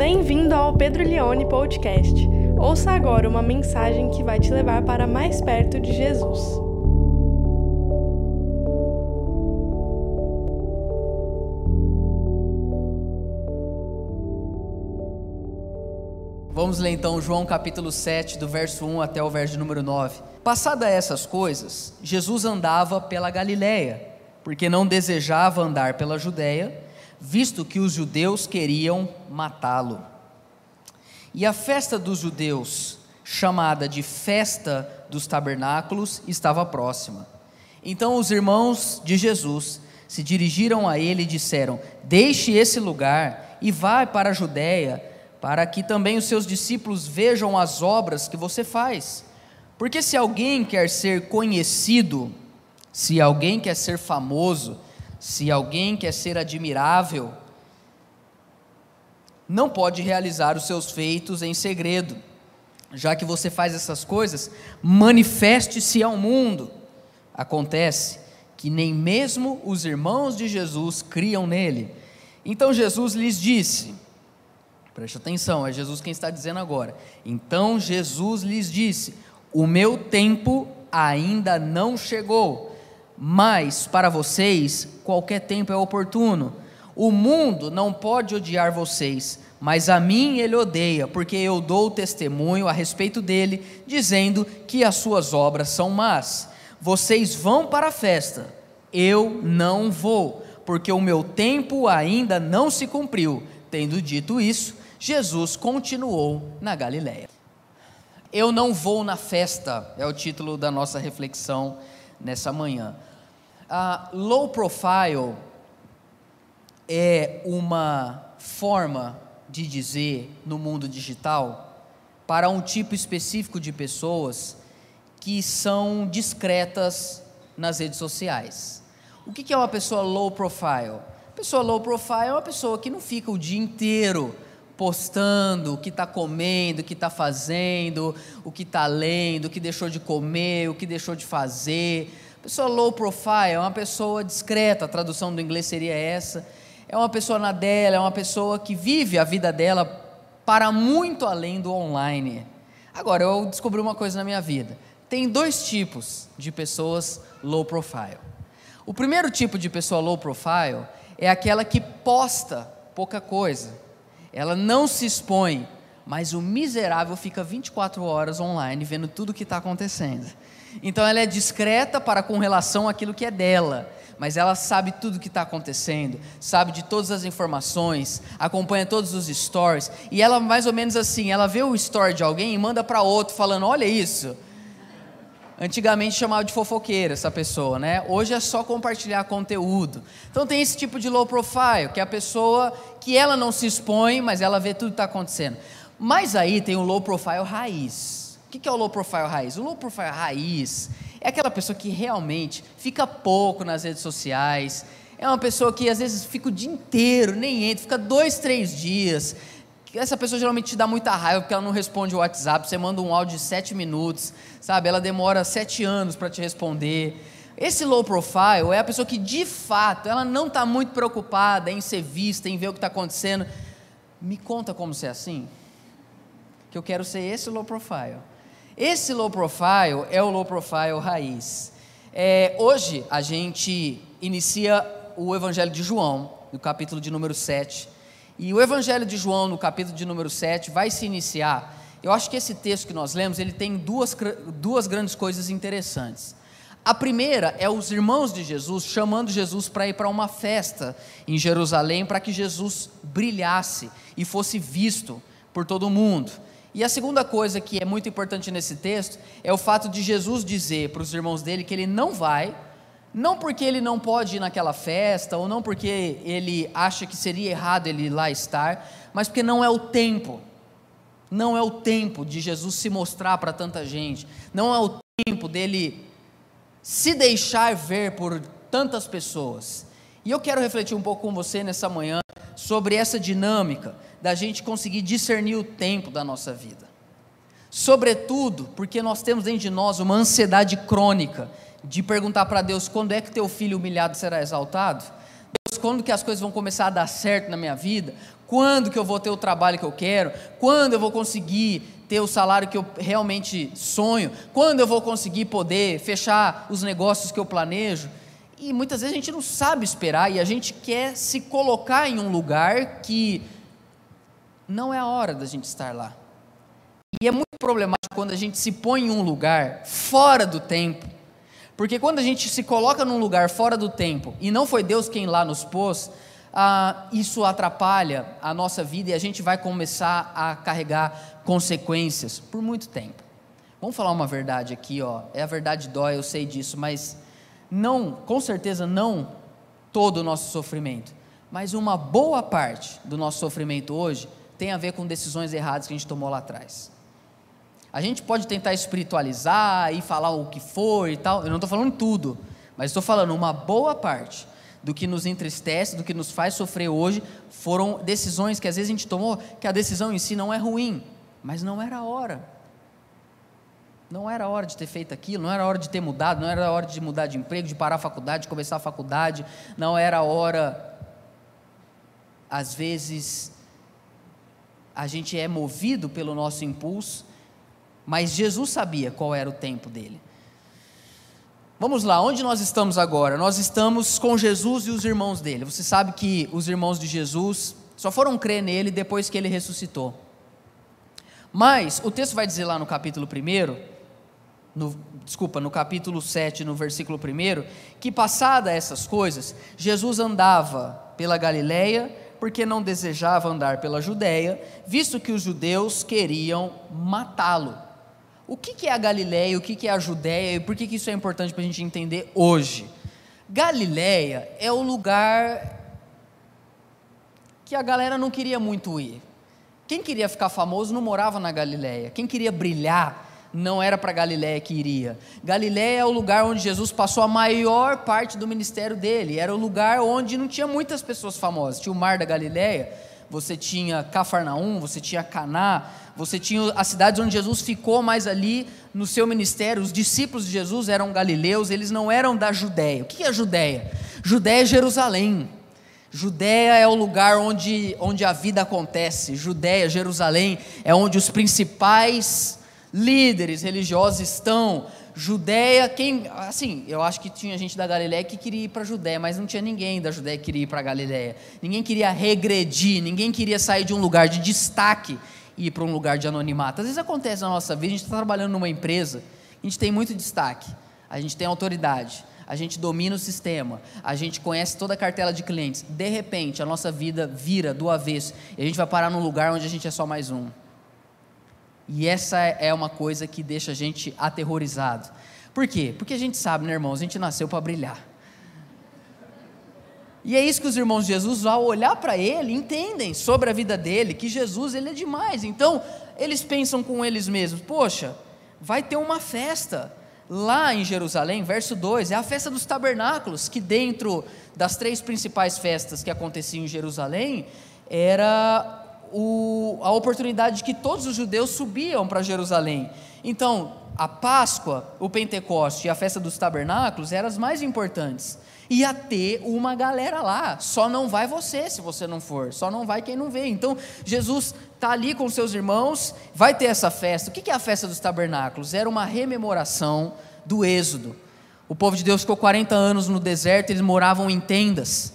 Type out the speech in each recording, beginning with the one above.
Bem-vindo ao Pedro Leone Podcast. Ouça agora uma mensagem que vai te levar para mais perto de Jesus. Vamos ler então João capítulo 7, do verso 1 até o verso número 9. Passada essas coisas, Jesus andava pela Galiléia, porque não desejava andar pela Judéia, visto que os judeus queriam matá-lo. E a festa dos judeus, chamada de Festa dos Tabernáculos, estava próxima. Então os irmãos de Jesus se dirigiram a ele e disseram: Deixe esse lugar e vá para a Judéia, para que também os seus discípulos vejam as obras que você faz. Porque se alguém quer ser conhecido, se alguém quer ser famoso, se alguém quer ser admirável, não pode realizar os seus feitos em segredo. Já que você faz essas coisas, manifeste-se ao mundo. Acontece que nem mesmo os irmãos de Jesus criam nele. Então Jesus lhes disse: preste atenção, é Jesus quem está dizendo agora. Então Jesus lhes disse: O meu tempo ainda não chegou, mas para vocês qualquer tempo é oportuno. O mundo não pode odiar vocês, mas a mim ele odeia, porque eu dou testemunho a respeito dele, dizendo que as suas obras são más. Vocês vão para a festa, eu não vou, porque o meu tempo ainda não se cumpriu. Tendo dito isso, Jesus continuou na Galiléia. Eu não vou na festa, é o título da nossa reflexão nessa manhã. Uh, low profile é uma forma de dizer no mundo digital para um tipo específico de pessoas que são discretas nas redes sociais. O que é uma pessoa low profile? Pessoa low profile é uma pessoa que não fica o dia inteiro postando o que está comendo, o que está fazendo, o que está lendo, o que deixou de comer, o que deixou de fazer. Pessoa low profile é uma pessoa discreta, a tradução do inglês seria essa é uma pessoa na dela, é uma pessoa que vive a vida dela para muito além do online. Agora, eu descobri uma coisa na minha vida: tem dois tipos de pessoas low profile. O primeiro tipo de pessoa low profile é aquela que posta pouca coisa, ela não se expõe, mas o miserável fica 24 horas online vendo tudo o que está acontecendo. Então ela é discreta para com relação àquilo que é dela mas ela sabe tudo o que está acontecendo, sabe de todas as informações, acompanha todos os stories, e ela mais ou menos assim, ela vê o story de alguém e manda para outro falando, olha isso. Antigamente chamava de fofoqueira essa pessoa, né? Hoje é só compartilhar conteúdo. Então tem esse tipo de low profile, que é a pessoa que ela não se expõe, mas ela vê tudo que está acontecendo. Mas aí tem o low profile raiz. O que é o low profile raiz? O low profile raiz é aquela pessoa que realmente fica pouco nas redes sociais, é uma pessoa que às vezes fica o dia inteiro, nem entra, fica dois, três dias. Essa pessoa geralmente te dá muita raiva porque ela não responde o WhatsApp, você manda um áudio de sete minutos, sabe? Ela demora sete anos para te responder. Esse low profile é a pessoa que de fato ela não está muito preocupada em ser vista, em ver o que está acontecendo. Me conta como ser assim, que eu quero ser esse low profile. Esse low profile é o low profile raiz. É, hoje a gente inicia o Evangelho de João, no capítulo de número 7. E o Evangelho de João, no capítulo de número 7, vai se iniciar. Eu acho que esse texto que nós lemos, ele tem duas, duas grandes coisas interessantes. A primeira é os irmãos de Jesus chamando Jesus para ir para uma festa em Jerusalém, para que Jesus brilhasse e fosse visto por todo mundo. E a segunda coisa que é muito importante nesse texto é o fato de Jesus dizer para os irmãos dele que ele não vai, não porque ele não pode ir naquela festa, ou não porque ele acha que seria errado ele lá estar, mas porque não é o tempo. Não é o tempo de Jesus se mostrar para tanta gente, não é o tempo dele se deixar ver por tantas pessoas. E eu quero refletir um pouco com você nessa manhã sobre essa dinâmica da gente conseguir discernir o tempo da nossa vida. Sobretudo porque nós temos dentro de nós uma ansiedade crônica de perguntar para Deus quando é que teu filho humilhado será exaltado. Deus, quando que as coisas vão começar a dar certo na minha vida? Quando que eu vou ter o trabalho que eu quero? Quando eu vou conseguir ter o salário que eu realmente sonho? Quando eu vou conseguir poder fechar os negócios que eu planejo? E muitas vezes a gente não sabe esperar e a gente quer se colocar em um lugar que não é a hora da gente estar lá. E é muito problemático quando a gente se põe em um lugar fora do tempo. Porque quando a gente se coloca num lugar fora do tempo e não foi Deus quem lá nos pôs, ah, isso atrapalha a nossa vida e a gente vai começar a carregar consequências por muito tempo. Vamos falar uma verdade aqui, ó. É a verdade dói, eu sei disso, mas não, com certeza não todo o nosso sofrimento, mas uma boa parte do nosso sofrimento hoje tem a ver com decisões erradas que a gente tomou lá atrás. A gente pode tentar espiritualizar e falar o que for e tal, eu não estou falando tudo, mas estou falando uma boa parte do que nos entristece, do que nos faz sofrer hoje, foram decisões que às vezes a gente tomou, que a decisão em si não é ruim, mas não era a hora. Não era hora de ter feito aquilo, não era hora de ter mudado, não era hora de mudar de emprego, de parar a faculdade, de começar a faculdade, não era hora. Às vezes, a gente é movido pelo nosso impulso, mas Jesus sabia qual era o tempo dele. Vamos lá, onde nós estamos agora? Nós estamos com Jesus e os irmãos dele. Você sabe que os irmãos de Jesus só foram crer nele depois que ele ressuscitou. Mas o texto vai dizer lá no capítulo 1 no, desculpa, no capítulo 7, no versículo 1, que passada essas coisas, Jesus andava pela Galileia, porque não desejava andar pela Judéia, visto que os judeus queriam matá-lo. O que, é a Galileia, o que, é a Judéia e por que isso é importante para a gente entender hoje? Galileia é o lugar que a galera não queria muito ir. Quem queria ficar famoso não morava na Galileia. Quem queria brilhar não era para Galiléia que iria. Galiléia é o lugar onde Jesus passou a maior parte do ministério dele. Era o lugar onde não tinha muitas pessoas famosas. Tinha o Mar da Galiléia, você tinha Cafarnaum, você tinha Caná, você tinha as cidades onde Jesus ficou mais ali no seu ministério. Os discípulos de Jesus eram galileus, eles não eram da Judéia. O que é Judéia? Judéia é Jerusalém. Judéia é o lugar onde, onde a vida acontece. Judéia, Jerusalém, é onde os principais líderes religiosos estão. Judéia, quem, assim, eu acho que tinha gente da Galiléia que queria ir para a Judéia, mas não tinha ninguém da Judéia que queria ir para a Galiléia. Ninguém queria regredir, ninguém queria sair de um lugar de destaque e ir para um lugar de anonimato. Às vezes acontece na nossa vida, a gente está trabalhando numa empresa, a gente tem muito destaque, a gente tem autoridade, a gente domina o sistema, a gente conhece toda a cartela de clientes. De repente, a nossa vida vira do avesso e a gente vai parar num lugar onde a gente é só mais um. E essa é uma coisa que deixa a gente aterrorizado. Por quê? Porque a gente sabe, né, irmãos, a gente nasceu para brilhar. E é isso que os irmãos de Jesus, ao olhar para ele, entendem sobre a vida dele, que Jesus ele é demais. Então, eles pensam com eles mesmos: poxa, vai ter uma festa lá em Jerusalém, verso 2, é a festa dos tabernáculos, que dentro das três principais festas que aconteciam em Jerusalém, era o, a oportunidade de que todos os judeus subiam para Jerusalém. Então, a Páscoa, o Pentecoste e a festa dos tabernáculos eram as mais importantes. Ia ter uma galera lá, só não vai você se você não for, só não vai quem não vê. Então, Jesus está ali com seus irmãos, vai ter essa festa. O que é a festa dos tabernáculos? Era uma rememoração do Êxodo. O povo de Deus ficou 40 anos no deserto, eles moravam em tendas.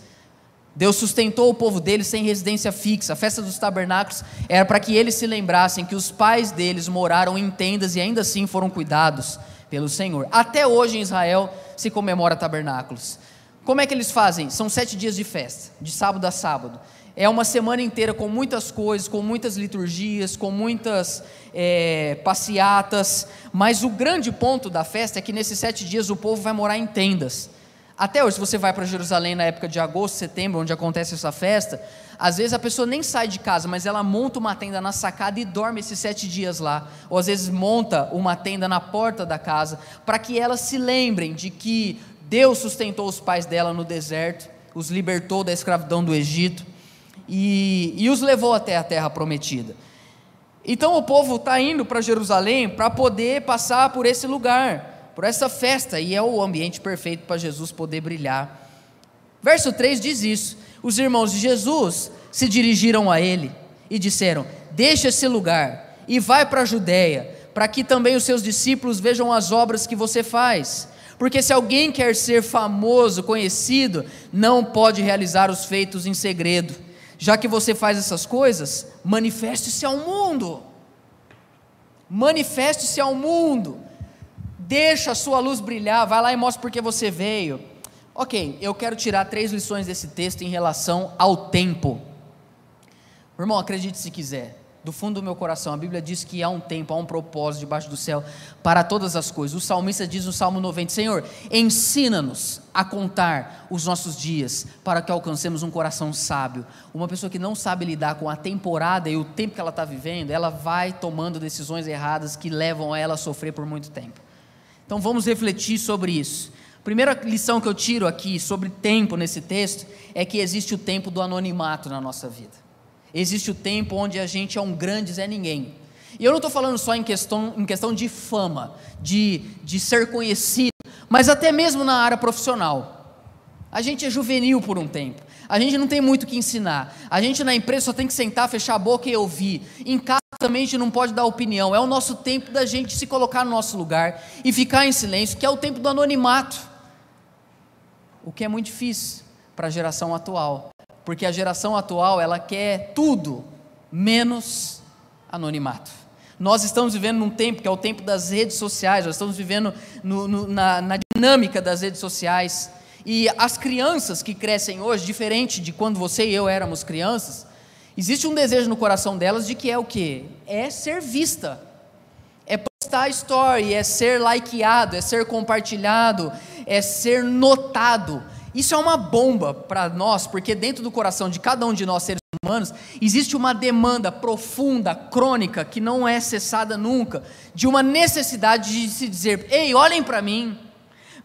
Deus sustentou o povo dele sem residência fixa. A festa dos tabernáculos era para que eles se lembrassem que os pais deles moraram em tendas e ainda assim foram cuidados pelo Senhor. Até hoje em Israel se comemora tabernáculos. Como é que eles fazem? São sete dias de festa, de sábado a sábado. É uma semana inteira com muitas coisas, com muitas liturgias, com muitas é, passeatas. Mas o grande ponto da festa é que nesses sete dias o povo vai morar em tendas. Até hoje, se você vai para Jerusalém na época de agosto, setembro, onde acontece essa festa, às vezes a pessoa nem sai de casa, mas ela monta uma tenda na sacada e dorme esses sete dias lá. Ou às vezes monta uma tenda na porta da casa, para que elas se lembrem de que Deus sustentou os pais dela no deserto, os libertou da escravidão do Egito e, e os levou até a terra prometida. Então o povo está indo para Jerusalém para poder passar por esse lugar por essa festa, e é o ambiente perfeito para Jesus poder brilhar. Verso 3 diz isso. Os irmãos de Jesus se dirigiram a ele e disseram: Deixa esse lugar e vai para a Judéia, para que também os seus discípulos vejam as obras que você faz. Porque se alguém quer ser famoso, conhecido, não pode realizar os feitos em segredo. Já que você faz essas coisas, manifeste-se ao mundo. Manifeste-se ao mundo. Deixa a sua luz brilhar, vai lá e mostra porque você veio. Ok, eu quero tirar três lições desse texto em relação ao tempo. Irmão, acredite se quiser do fundo do meu coração, a Bíblia diz que há um tempo, há um propósito debaixo do céu para todas as coisas. O salmista diz no Salmo 90: Senhor, ensina-nos a contar os nossos dias para que alcancemos um coração sábio. Uma pessoa que não sabe lidar com a temporada e o tempo que ela está vivendo, ela vai tomando decisões erradas que levam ela a sofrer por muito tempo. Então vamos refletir sobre isso. Primeira lição que eu tiro aqui sobre tempo nesse texto é que existe o tempo do anonimato na nossa vida existe o tempo onde a gente é um grande Zé Ninguém. E eu não estou falando só em questão, em questão de fama, de, de ser conhecido, mas até mesmo na área profissional. A gente é juvenil por um tempo. A gente não tem muito o que ensinar. A gente na empresa só tem que sentar, fechar a boca e ouvir. Em casa também a gente não pode dar opinião. É o nosso tempo da gente se colocar no nosso lugar e ficar em silêncio, que é o tempo do anonimato. O que é muito difícil para a geração atual porque a geração atual ela quer tudo menos anonimato. Nós estamos vivendo num tempo que é o tempo das redes sociais, nós estamos vivendo no, no, na, na dinâmica das redes sociais. E as crianças que crescem hoje, diferente de quando você e eu éramos crianças, existe um desejo no coração delas de que é o quê? É ser vista. É postar story, é ser likeado, é ser compartilhado, é ser notado. Isso é uma bomba para nós, porque dentro do coração de cada um de nós, seres humanos, existe uma demanda profunda, crônica, que não é cessada nunca, de uma necessidade de se dizer: ei, olhem para mim,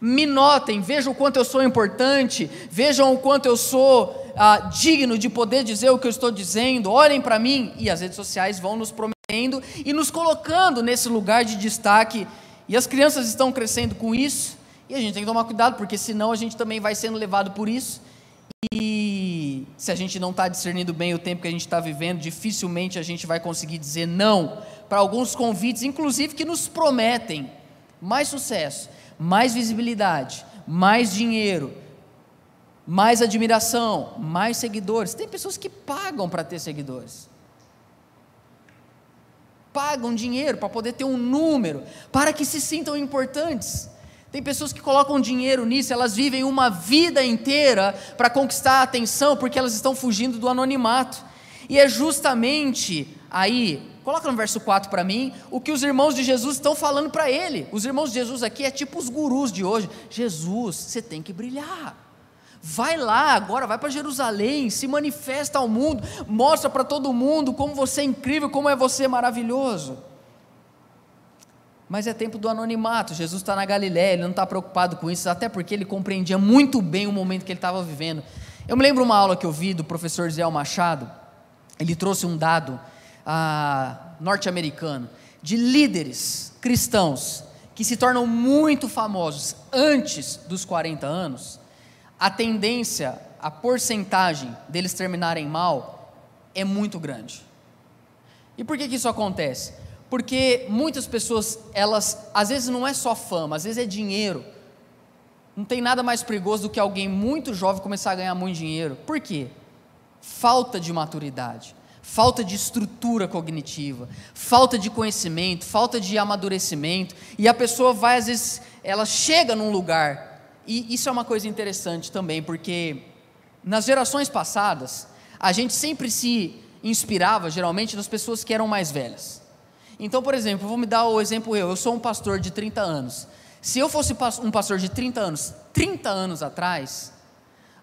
me notem, vejam o quanto eu sou importante, vejam o quanto eu sou ah, digno de poder dizer o que eu estou dizendo, olhem para mim. E as redes sociais vão nos prometendo e nos colocando nesse lugar de destaque, e as crianças estão crescendo com isso. E a gente tem que tomar cuidado, porque senão a gente também vai sendo levado por isso. E se a gente não está discernindo bem o tempo que a gente está vivendo, dificilmente a gente vai conseguir dizer não para alguns convites, inclusive que nos prometem mais sucesso, mais visibilidade, mais dinheiro, mais admiração, mais seguidores. Tem pessoas que pagam para ter seguidores. Pagam dinheiro para poder ter um número, para que se sintam importantes. Tem pessoas que colocam dinheiro nisso, elas vivem uma vida inteira para conquistar a atenção, porque elas estão fugindo do anonimato. E é justamente aí, coloca no verso 4 para mim, o que os irmãos de Jesus estão falando para ele. Os irmãos de Jesus aqui é tipo os gurus de hoje. Jesus, você tem que brilhar. Vai lá agora, vai para Jerusalém, se manifesta ao mundo, mostra para todo mundo como você é incrível, como é você maravilhoso mas é tempo do anonimato. Jesus está na Galiléia, ele não está preocupado com isso, até porque ele compreendia muito bem o momento que ele estava vivendo. Eu me lembro uma aula que eu vi do professor Zé Machado, ele trouxe um dado ah, norte-americano de líderes cristãos que se tornam muito famosos antes dos 40 anos, a tendência, a porcentagem deles terminarem mal é muito grande. E por que, que isso acontece? Porque muitas pessoas, elas, às vezes não é só fama, às vezes é dinheiro. Não tem nada mais perigoso do que alguém muito jovem começar a ganhar muito dinheiro. Por quê? Falta de maturidade, falta de estrutura cognitiva, falta de conhecimento, falta de amadurecimento. E a pessoa vai, às vezes, ela chega num lugar. E isso é uma coisa interessante também, porque nas gerações passadas, a gente sempre se inspirava, geralmente, nas pessoas que eram mais velhas. Então, por exemplo, vou me dar o exemplo eu. Eu sou um pastor de 30 anos. Se eu fosse um pastor de 30 anos, 30 anos atrás,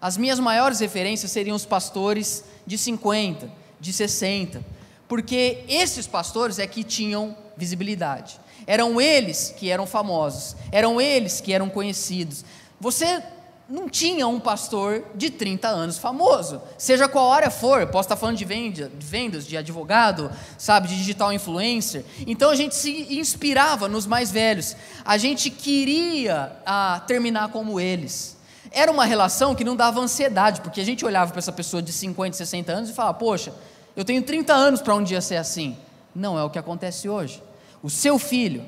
as minhas maiores referências seriam os pastores de 50, de 60, porque esses pastores é que tinham visibilidade. Eram eles que eram famosos, eram eles que eram conhecidos. Você não tinha um pastor de 30 anos famoso, seja qual área for, posso estar falando de vendas, de advogado, sabe, de digital influencer. Então a gente se inspirava nos mais velhos, a gente queria ah, terminar como eles. Era uma relação que não dava ansiedade, porque a gente olhava para essa pessoa de 50, 60 anos e falava: Poxa, eu tenho 30 anos para um dia ser assim. Não é o que acontece hoje. O seu filho,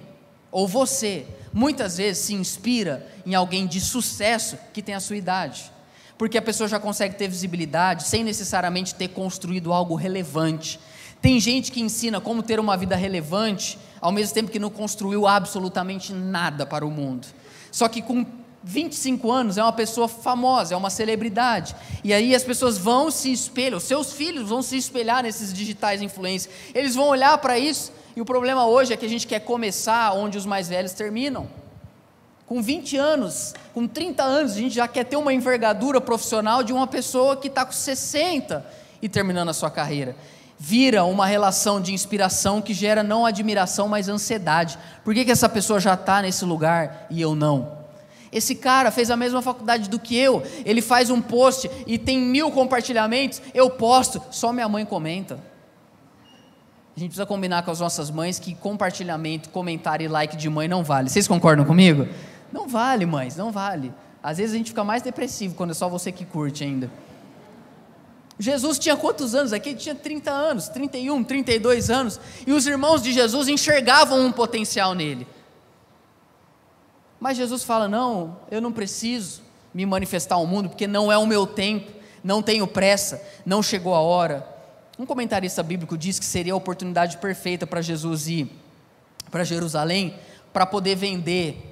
ou você, muitas vezes se inspira em alguém de sucesso que tem a sua idade, porque a pessoa já consegue ter visibilidade sem necessariamente ter construído algo relevante. Tem gente que ensina como ter uma vida relevante, ao mesmo tempo que não construiu absolutamente nada para o mundo. Só que com 25 anos é uma pessoa famosa, é uma celebridade. E aí as pessoas vão se espelham, seus filhos vão se espelhar nesses digitais influências. Eles vão olhar para isso, e o problema hoje é que a gente quer começar onde os mais velhos terminam. Com 20 anos, com 30 anos, a gente já quer ter uma envergadura profissional de uma pessoa que está com 60 e terminando a sua carreira. Vira uma relação de inspiração que gera não admiração, mas ansiedade. Por que, que essa pessoa já está nesse lugar e eu não? Esse cara fez a mesma faculdade do que eu. Ele faz um post e tem mil compartilhamentos. Eu posto, só minha mãe comenta. A gente precisa combinar com as nossas mães que compartilhamento, comentário e like de mãe não vale. Vocês concordam comigo? Não vale, mães, não vale. Às vezes a gente fica mais depressivo quando é só você que curte ainda. Jesus tinha quantos anos aqui? Ele tinha 30 anos, 31, 32 anos. E os irmãos de Jesus enxergavam um potencial nele. Mas Jesus fala: não, eu não preciso me manifestar ao mundo, porque não é o meu tempo, não tenho pressa, não chegou a hora. Um comentarista bíblico diz que seria a oportunidade perfeita para Jesus ir para Jerusalém para poder vender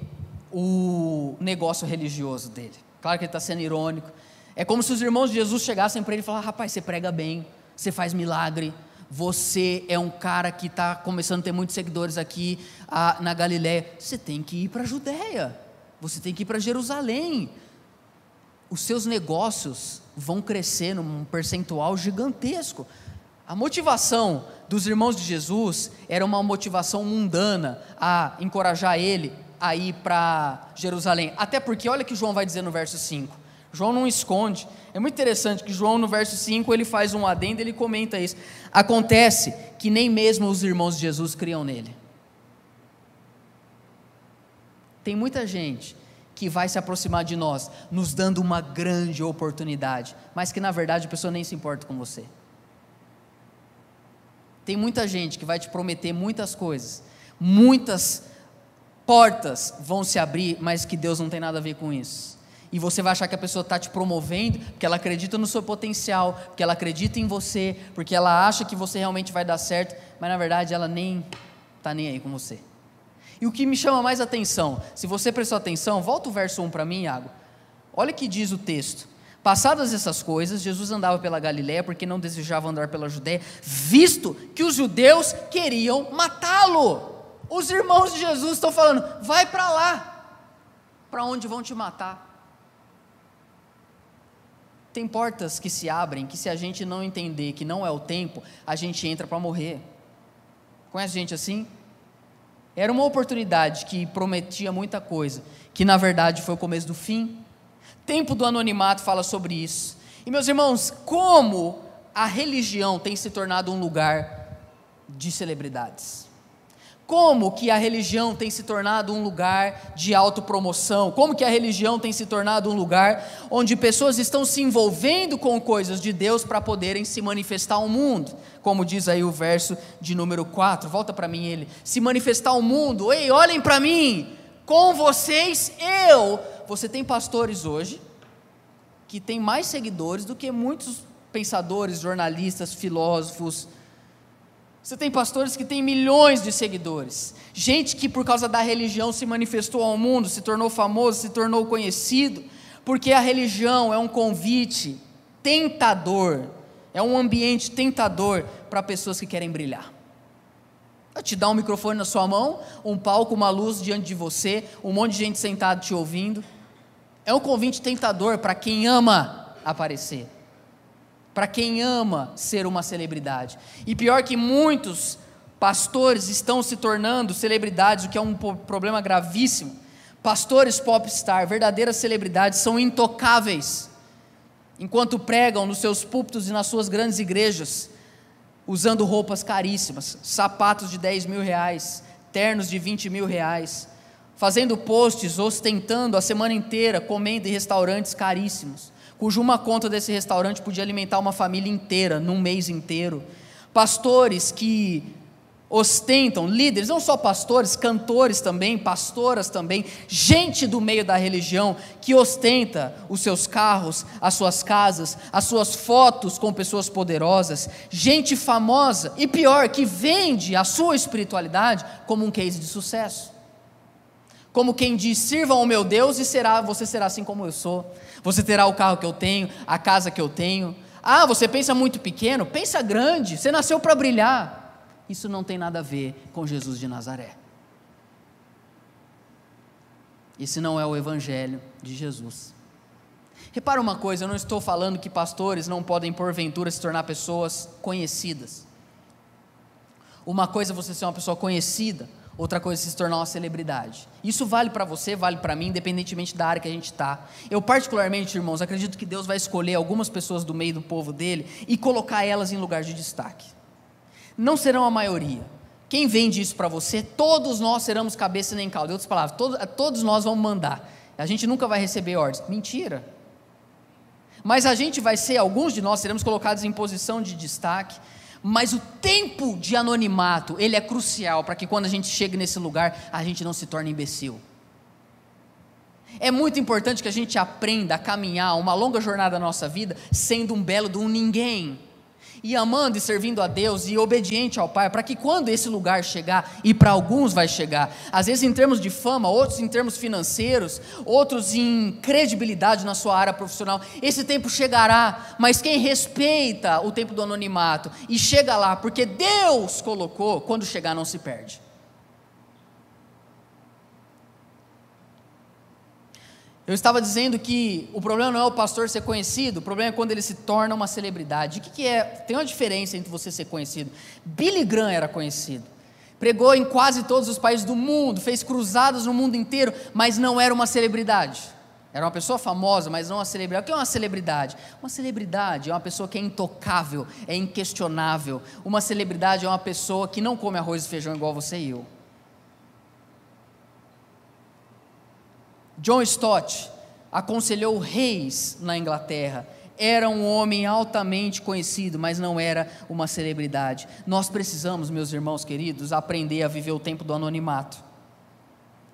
o negócio religioso dele. Claro que ele está sendo irônico. É como se os irmãos de Jesus chegassem para ele e falassem: rapaz, você prega bem, você faz milagre, você é um cara que está começando a ter muitos seguidores aqui ah, na Galiléia, você tem que ir para a Judéia, você tem que ir para Jerusalém. Os seus negócios vão crescer num percentual gigantesco. A motivação dos irmãos de Jesus era uma motivação mundana a encorajar ele a ir para Jerusalém. Até porque, olha o que João vai dizer no verso 5. João não esconde. É muito interessante que João, no verso 5, ele faz um adendo, ele comenta isso. Acontece que nem mesmo os irmãos de Jesus criam nele. Tem muita gente que vai se aproximar de nós, nos dando uma grande oportunidade, mas que na verdade a pessoa nem se importa com você. Tem muita gente que vai te prometer muitas coisas, muitas portas vão se abrir, mas que Deus não tem nada a ver com isso e você vai achar que a pessoa está te promovendo porque ela acredita no seu potencial, porque ela acredita em você, porque ela acha que você realmente vai dar certo, mas na verdade ela nem está nem aí com você. E o que me chama mais atenção, se você prestou atenção, volta o verso 1 para mim, Iago. Olha o que diz o texto. Passadas essas coisas, Jesus andava pela Galiléia porque não desejava andar pela Judéia, visto que os judeus queriam matá-lo. Os irmãos de Jesus estão falando: vai para lá, para onde vão te matar. Tem portas que se abrem que, se a gente não entender que não é o tempo, a gente entra para morrer. Conhece gente assim? Era uma oportunidade que prometia muita coisa, que na verdade foi o começo do fim. Tempo do anonimato fala sobre isso. E meus irmãos, como a religião tem se tornado um lugar de celebridades? Como que a religião tem se tornado um lugar de autopromoção? Como que a religião tem se tornado um lugar onde pessoas estão se envolvendo com coisas de Deus para poderem se manifestar ao mundo? Como diz aí o verso de número 4, volta para mim ele. Se manifestar ao mundo, ei, olhem para mim, com vocês eu. Você tem pastores hoje que têm mais seguidores do que muitos pensadores, jornalistas, filósofos, você tem pastores que têm milhões de seguidores, gente que por causa da religião se manifestou ao mundo, se tornou famoso, se tornou conhecido, porque a religião é um convite tentador, é um ambiente tentador para pessoas que querem brilhar. Vai te dar um microfone na sua mão, um palco, uma luz diante de você, um monte de gente sentada te ouvindo. É um convite tentador para quem ama aparecer para quem ama ser uma celebridade. E pior que muitos pastores estão se tornando celebridades, o que é um problema gravíssimo. Pastores popstar, verdadeiras celebridades, são intocáveis enquanto pregam nos seus púlpitos e nas suas grandes igrejas, usando roupas caríssimas, sapatos de 10 mil reais, ternos de 20 mil reais, fazendo posts, ostentando a semana inteira, comendo em restaurantes caríssimos, cuja uma conta desse restaurante podia alimentar uma família inteira, num mês inteiro. Pastores que ostentam, líderes, não só pastores, cantores também, pastoras também, gente do meio da religião que ostenta os seus carros, as suas casas, as suas fotos com pessoas poderosas, gente famosa e pior, que vende a sua espiritualidade como um case de sucesso. Como quem diz: sirvam ao meu Deus e será, você será assim como eu sou. Você terá o carro que eu tenho, a casa que eu tenho. Ah, você pensa muito pequeno? Pensa grande. Você nasceu para brilhar isso não tem nada a ver com Jesus de Nazaré. Esse não é o Evangelho de Jesus. Repara uma coisa, eu não estou falando que pastores não podem, porventura, se tornar pessoas conhecidas. Uma coisa é você ser uma pessoa conhecida, outra coisa é se tornar uma celebridade. Isso vale para você, vale para mim, independentemente da área que a gente está. Eu, particularmente, irmãos, acredito que Deus vai escolher algumas pessoas do meio do povo dele e colocar elas em lugar de destaque não serão a maioria. Quem vende isso para você, todos nós seremos cabeça nem cauda. Em outras palavras, todos, todos nós vamos mandar. A gente nunca vai receber ordens. Mentira. Mas a gente vai ser, alguns de nós seremos colocados em posição de destaque. Mas o tempo de anonimato, ele é crucial para que quando a gente chegue nesse lugar, a gente não se torne imbecil. É muito importante que a gente aprenda a caminhar uma longa jornada da nossa vida sendo um belo de um ninguém e amando e servindo a Deus e obediente ao Pai, para que quando esse lugar chegar, e para alguns vai chegar, às vezes em termos de fama, outros em termos financeiros, outros em credibilidade na sua área profissional, esse tempo chegará, mas quem respeita o tempo do anonimato e chega lá, porque Deus colocou, quando chegar não se perde. Eu estava dizendo que o problema não é o pastor ser conhecido, o problema é quando ele se torna uma celebridade. O que, que é? Tem uma diferença entre você ser conhecido. Billy Graham era conhecido. Pregou em quase todos os países do mundo, fez cruzadas no mundo inteiro, mas não era uma celebridade. Era uma pessoa famosa, mas não uma celebridade. O que é uma celebridade? Uma celebridade é uma pessoa que é intocável, é inquestionável. Uma celebridade é uma pessoa que não come arroz e feijão igual você e eu. John Stott aconselhou reis na Inglaterra. Era um homem altamente conhecido, mas não era uma celebridade. Nós precisamos, meus irmãos queridos, aprender a viver o tempo do anonimato,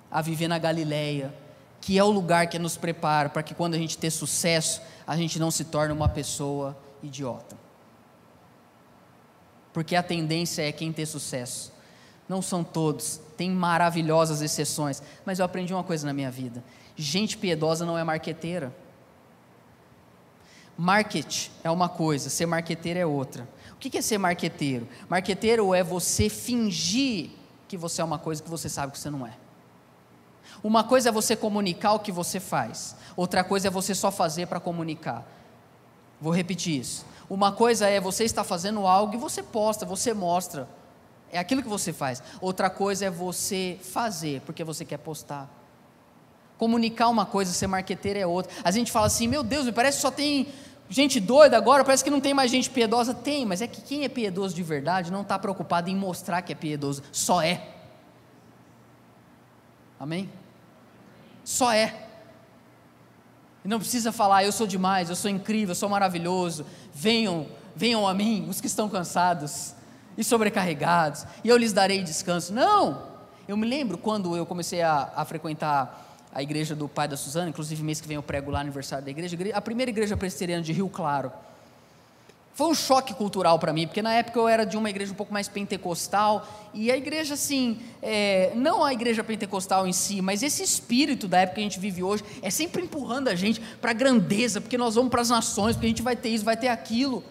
a viver na Galileia, que é o lugar que nos prepara para que quando a gente ter sucesso, a gente não se torne uma pessoa idiota. Porque a tendência é quem ter sucesso. Não são todos, tem maravilhosas exceções, mas eu aprendi uma coisa na minha vida: gente piedosa não é marqueteira. Market é uma coisa, ser marqueteiro é outra. O que é ser marqueteiro? Marqueteiro é você fingir que você é uma coisa que você sabe que você não é. Uma coisa é você comunicar o que você faz, outra coisa é você só fazer para comunicar. Vou repetir isso. Uma coisa é você estar fazendo algo e você posta, você mostra. É aquilo que você faz. Outra coisa é você fazer porque você quer postar. Comunicar uma coisa, ser marqueteiro é outra. A gente fala assim: meu Deus, me parece que só tem gente doida agora, parece que não tem mais gente piedosa. Tem, mas é que quem é piedoso de verdade não está preocupado em mostrar que é piedoso, só é. Amém? Só é. não precisa falar, eu sou demais, eu sou incrível, eu sou maravilhoso. Venham, venham a mim, os que estão cansados e sobrecarregados, e eu lhes darei descanso. Não! Eu me lembro quando eu comecei a, a frequentar a igreja do pai da Suzana, inclusive mês que vem eu prego lá aniversário da igreja, a primeira igreja presbiteriana de Rio Claro. Foi um choque cultural para mim, porque na época eu era de uma igreja um pouco mais pentecostal, e a igreja, assim, é, não a igreja pentecostal em si, mas esse espírito da época que a gente vive hoje, é sempre empurrando a gente para a grandeza, porque nós vamos para as nações, porque a gente vai ter isso, vai ter aquilo.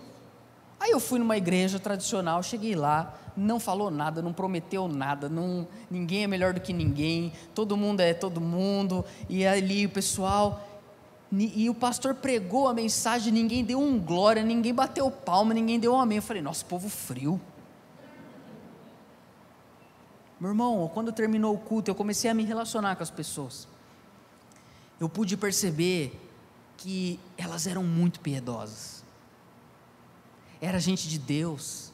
Aí eu fui numa igreja tradicional, cheguei lá, não falou nada, não prometeu nada, não, ninguém é melhor do que ninguém, todo mundo é todo mundo, e ali o pessoal. E o pastor pregou a mensagem, ninguém deu um glória, ninguém bateu palma, ninguém deu um amém. Eu falei, nossa, povo frio. Meu irmão, quando terminou o culto, eu comecei a me relacionar com as pessoas. Eu pude perceber que elas eram muito piedosas era gente de Deus,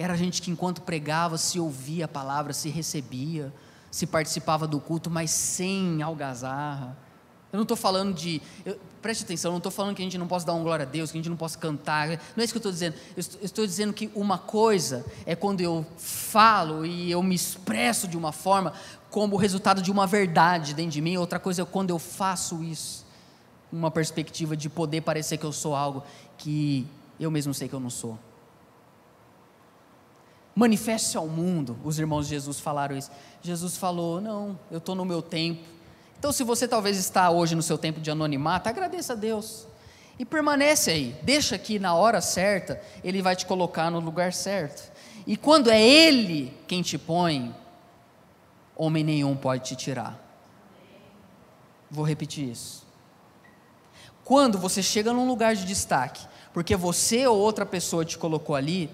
era gente que enquanto pregava se ouvia a palavra, se recebia, se participava do culto, mas sem algazarra. Eu não estou falando de. Eu, preste atenção, eu não estou falando que a gente não possa dar um glória a Deus, que a gente não possa cantar. Não é isso que eu estou dizendo. Eu estou dizendo que uma coisa é quando eu falo e eu me expresso de uma forma como resultado de uma verdade dentro de mim, outra coisa é quando eu faço isso. Uma perspectiva de poder parecer que eu sou algo que eu mesmo sei que eu não sou. Manifeste ao mundo, os irmãos de Jesus falaram isso. Jesus falou: Não, eu estou no meu tempo então, se você talvez está hoje no seu tempo de anonimato, agradeça a Deus. E permanece aí. Deixa que na hora certa, Ele vai te colocar no lugar certo. E quando é Ele quem te põe, homem nenhum pode te tirar. Vou repetir isso. Quando você chega num lugar de destaque, porque você ou outra pessoa te colocou ali,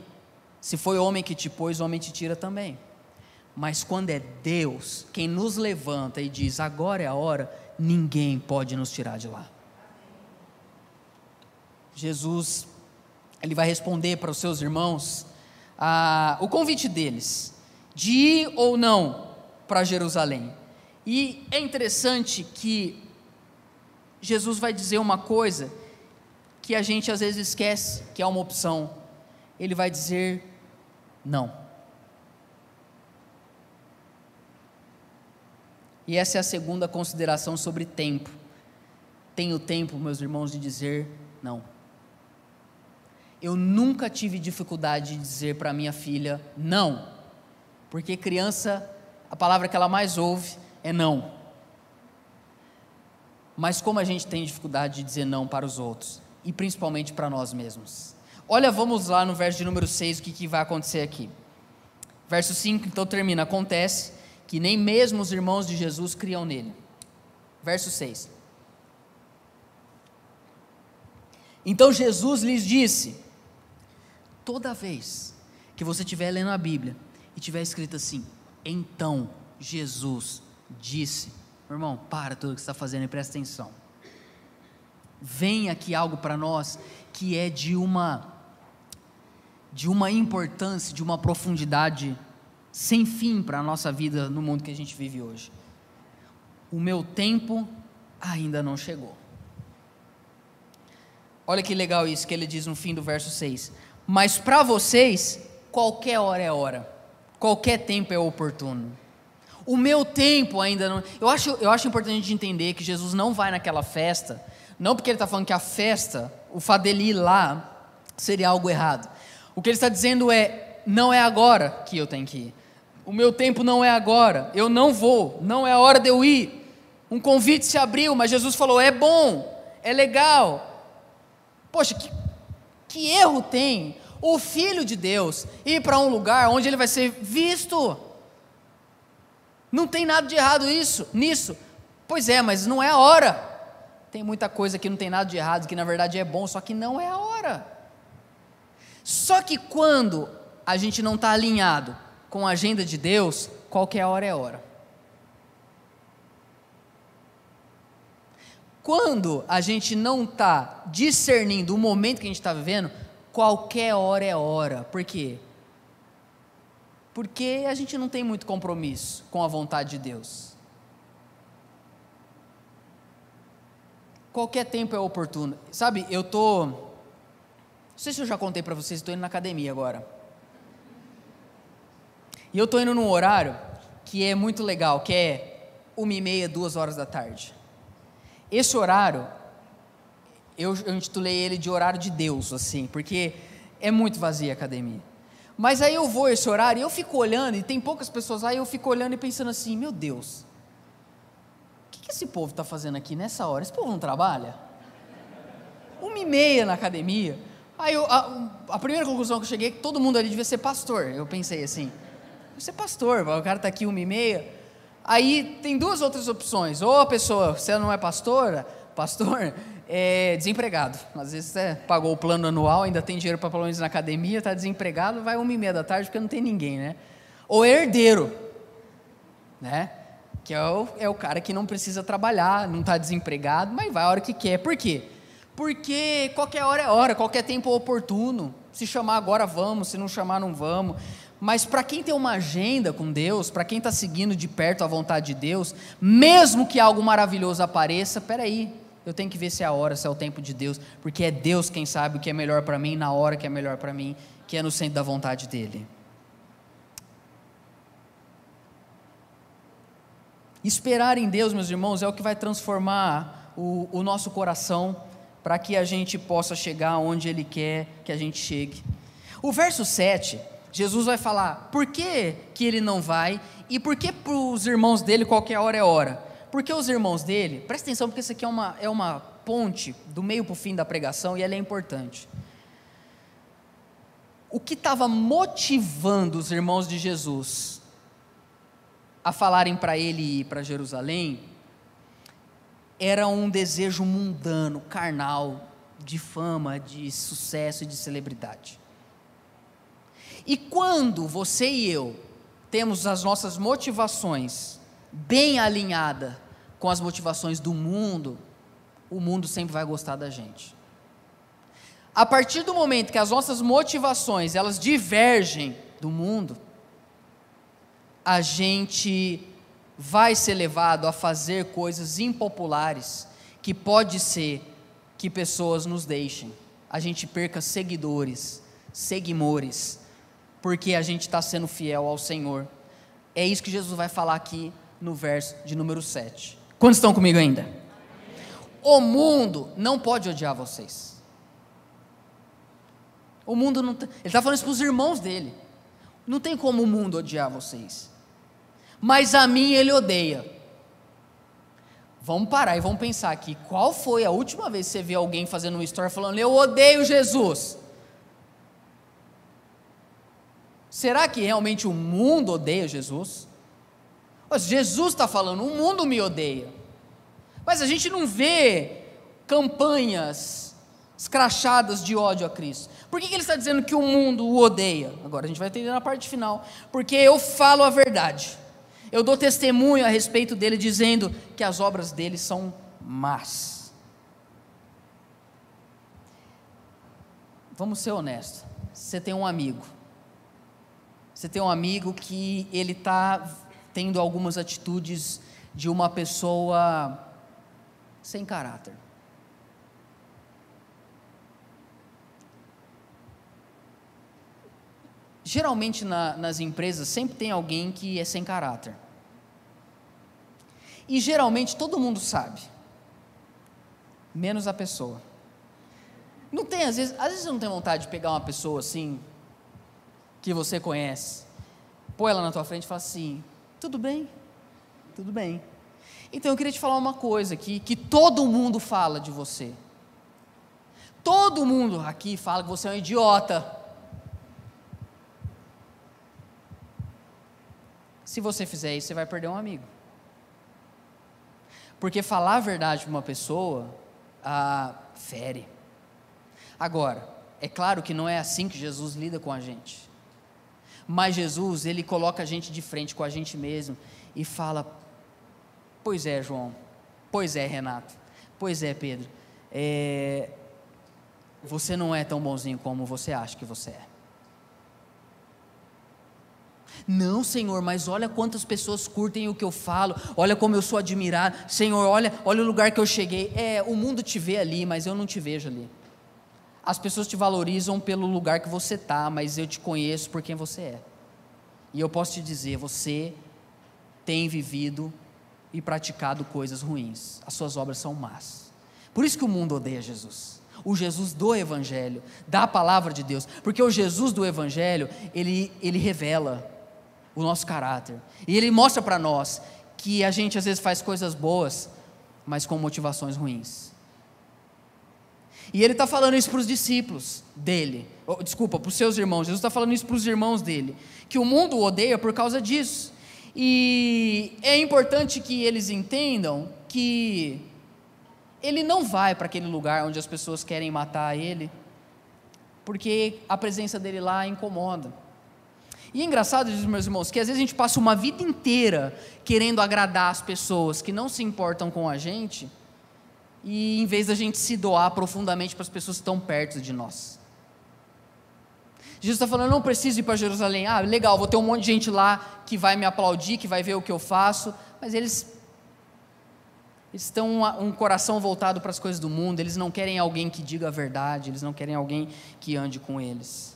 se foi homem que te pôs, homem te tira também. Mas quando é Deus quem nos levanta e diz: agora é a hora, ninguém pode nos tirar de lá. Jesus, ele vai responder para os seus irmãos ah, o convite deles de ir ou não para Jerusalém. E é interessante que Jesus vai dizer uma coisa que a gente às vezes esquece, que é uma opção. Ele vai dizer não. E essa é a segunda consideração sobre tempo. Tenho tempo, meus irmãos, de dizer não. Eu nunca tive dificuldade de dizer para minha filha não, porque criança, a palavra que ela mais ouve é não. Mas como a gente tem dificuldade de dizer não para os outros, e principalmente para nós mesmos. Olha, vamos lá no verso de número 6, o que, que vai acontecer aqui. Verso 5, então termina: Acontece que nem mesmo os irmãos de Jesus criam nele. Verso 6. Então Jesus lhes disse: toda vez que você estiver lendo a Bíblia e tiver escrito assim, então Jesus disse, meu irmão, para tudo que você está fazendo e presta atenção. Vem aqui algo para nós que é de uma de uma importância, de uma profundidade sem fim para a nossa vida no mundo que a gente vive hoje. O meu tempo ainda não chegou. Olha que legal isso que ele diz no fim do verso 6. Mas para vocês, qualquer hora é hora, qualquer tempo é oportuno. O meu tempo ainda não. Eu acho, eu acho importante a gente entender que Jesus não vai naquela festa, não porque ele está falando que a festa, o fato dele ir lá, seria algo errado. O que ele está dizendo é: não é agora que eu tenho que ir o meu tempo não é agora, eu não vou, não é a hora de eu ir. Um convite se abriu, mas Jesus falou: é bom, é legal. Poxa, que, que erro tem o Filho de Deus ir para um lugar onde ele vai ser visto? Não tem nada de errado isso, nisso. Pois é, mas não é a hora. Tem muita coisa que não tem nada de errado, que na verdade é bom, só que não é a hora. Só que quando a gente não está alinhado com a agenda de Deus, qualquer hora é hora. Quando a gente não está discernindo o momento que a gente está vivendo, qualquer hora é hora. Por quê? Porque a gente não tem muito compromisso com a vontade de Deus. Qualquer tempo é oportuno. Sabe, eu tô. Não sei se eu já contei para vocês, estou indo na academia agora. E eu estou indo num horário que é muito legal, que é uma e meia, duas horas da tarde. Esse horário, eu, eu intitulei ele de horário de Deus, assim, porque é muito vazia a academia. Mas aí eu vou esse horário e eu fico olhando, e tem poucas pessoas lá, e eu fico olhando e pensando assim, meu Deus, o que, que esse povo está fazendo aqui nessa hora? Esse povo não trabalha? Uma e meia na academia. Aí eu, a, a primeira conclusão que eu cheguei é que todo mundo ali devia ser pastor. Eu pensei assim, você é pastor, o cara está aqui uma e meia. Aí tem duas outras opções. Ou a pessoa, você não é pastora, pastor, é desempregado. Às vezes você pagou o plano anual, ainda tem dinheiro para pelo menos na academia, está desempregado, vai uma e meia da tarde porque não tem ninguém, né? Ou é herdeiro, né? Que é o, é o cara que não precisa trabalhar, não está desempregado, mas vai a hora que quer. Por quê? Porque qualquer hora é hora, qualquer tempo é oportuno. Se chamar agora, vamos, se não chamar, não vamos. Mas para quem tem uma agenda com Deus, para quem está seguindo de perto a vontade de Deus, mesmo que algo maravilhoso apareça, peraí, eu tenho que ver se é a hora, se é o tempo de Deus, porque é Deus quem sabe o que é melhor para mim, na hora que é melhor para mim, que é no centro da vontade dEle. Esperar em Deus, meus irmãos, é o que vai transformar o, o nosso coração para que a gente possa chegar onde Ele quer que a gente chegue. O verso 7, Jesus vai falar por que, que ele não vai e por que para os irmãos dele qualquer hora é hora. Porque os irmãos dele, presta atenção, porque isso aqui é uma, é uma ponte do meio para o fim da pregação e ela é importante. O que estava motivando os irmãos de Jesus a falarem para ele ir para Jerusalém era um desejo mundano, carnal, de fama, de sucesso e de celebridade. E quando você e eu temos as nossas motivações bem alinhadas com as motivações do mundo, o mundo sempre vai gostar da gente. A partir do momento que as nossas motivações elas divergem do mundo, a gente vai ser levado a fazer coisas impopulares que pode ser que pessoas nos deixem, a gente perca seguidores, seguimores, porque a gente está sendo fiel ao Senhor. É isso que Jesus vai falar aqui no verso de número 7. Quantos estão comigo ainda? O mundo não pode odiar vocês. O mundo não. Ele está falando isso para os irmãos dele. Não tem como o mundo odiar vocês mas a mim ele odeia. Vamos parar e vamos pensar aqui, qual foi a última vez que você viu alguém fazendo uma história falando, eu odeio Jesus? Será que realmente o mundo odeia Jesus? Jesus está falando, o mundo me odeia. Mas a gente não vê campanhas escrachadas de ódio a Cristo. Por que, que ele está dizendo que o mundo o odeia? Agora a gente vai entender na parte final. Porque eu falo a verdade. Eu dou testemunho a respeito dele, dizendo que as obras dele são más. Vamos ser honestos. Você tem um amigo. Você tem um amigo que ele está tendo algumas atitudes de uma pessoa sem caráter. Geralmente na, nas empresas sempre tem alguém que é sem caráter. E geralmente todo mundo sabe, menos a pessoa. Não tem, às vezes, às vezes você não tem vontade de pegar uma pessoa assim, que você conhece, pôr ela na tua frente e falar assim: tudo bem, tudo bem. Então eu queria te falar uma coisa aqui, que todo mundo fala de você. Todo mundo aqui fala que você é um idiota. Se você fizer isso, você vai perder um amigo. Porque falar a verdade para uma pessoa ah, fere. Agora, é claro que não é assim que Jesus lida com a gente. Mas Jesus, ele coloca a gente de frente com a gente mesmo e fala: Pois é, João. Pois é, Renato. Pois é, Pedro. É, você não é tão bonzinho como você acha que você é. Não, Senhor, mas olha quantas pessoas curtem o que eu falo, olha como eu sou admirado. Senhor, olha, olha o lugar que eu cheguei. É, o mundo te vê ali, mas eu não te vejo ali. As pessoas te valorizam pelo lugar que você está, mas eu te conheço por quem você é. E eu posso te dizer, você tem vivido e praticado coisas ruins. As suas obras são más. Por isso que o mundo odeia Jesus. O Jesus do Evangelho, da palavra de Deus. Porque o Jesus do Evangelho, ele, ele revela o nosso caráter. E ele mostra para nós que a gente às vezes faz coisas boas, mas com motivações ruins. E ele está falando isso para os discípulos dele, oh, desculpa, para os seus irmãos. Jesus está falando isso para os irmãos dele, que o mundo o odeia por causa disso. E é importante que eles entendam que ele não vai para aquele lugar onde as pessoas querem matar ele, porque a presença dele lá incomoda. E é engraçado, meus irmãos, que às vezes a gente passa uma vida inteira querendo agradar as pessoas que não se importam com a gente, e em vez da gente se doar profundamente para as pessoas que estão perto de nós. Jesus está falando, não preciso ir para Jerusalém. Ah, legal, vou ter um monte de gente lá que vai me aplaudir, que vai ver o que eu faço. Mas eles, eles estão um coração voltado para as coisas do mundo. Eles não querem alguém que diga a verdade. Eles não querem alguém que ande com eles.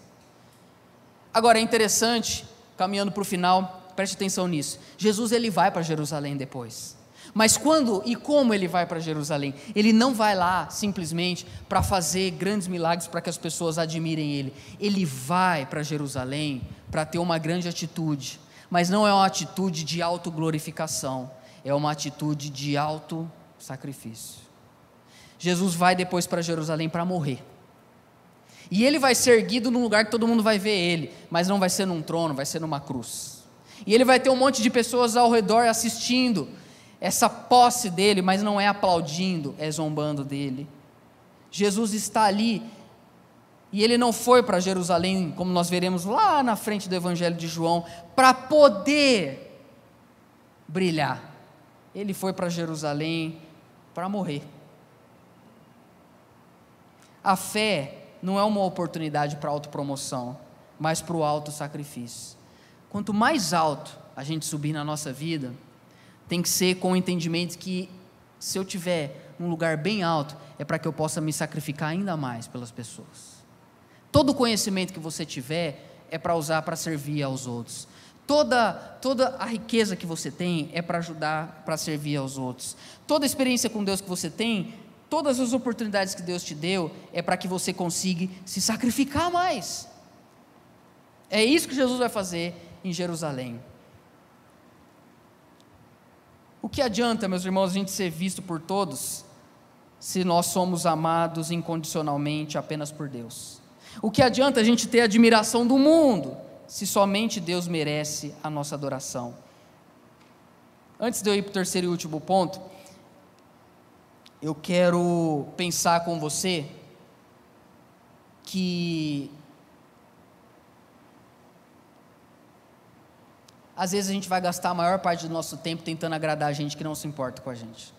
Agora é interessante, caminhando para o final, preste atenção nisso. Jesus ele vai para Jerusalém depois. Mas quando e como ele vai para Jerusalém? Ele não vai lá simplesmente para fazer grandes milagres para que as pessoas admirem ele. Ele vai para Jerusalém para ter uma grande atitude, mas não é uma atitude de autoglorificação, é uma atitude de auto sacrifício. Jesus vai depois para Jerusalém para morrer. E ele vai ser erguido num lugar que todo mundo vai ver ele, mas não vai ser num trono, vai ser numa cruz. E ele vai ter um monte de pessoas ao redor assistindo, essa posse dele, mas não é aplaudindo, é zombando dele. Jesus está ali e ele não foi para Jerusalém, como nós veremos lá na frente do Evangelho de João, para poder brilhar. Ele foi para Jerusalém para morrer. A fé não é uma oportunidade para autopromoção, mas para o alto sacrifício. Quanto mais alto a gente subir na nossa vida, tem que ser com o entendimento que se eu tiver um lugar bem alto, é para que eu possa me sacrificar ainda mais pelas pessoas. Todo conhecimento que você tiver é para usar para servir aos outros. Toda, toda a riqueza que você tem é para ajudar, para servir aos outros. Toda a experiência com Deus que você tem, todas as oportunidades que Deus te deu, é para que você consiga se sacrificar mais. É isso que Jesus vai fazer em Jerusalém. O que adianta, meus irmãos, a gente ser visto por todos, se nós somos amados incondicionalmente apenas por Deus? O que adianta a gente ter admiração do mundo, se somente Deus merece a nossa adoração? Antes de eu ir para o terceiro e último ponto, eu quero pensar com você que às vezes a gente vai gastar a maior parte do nosso tempo tentando agradar a gente que não se importa com a gente.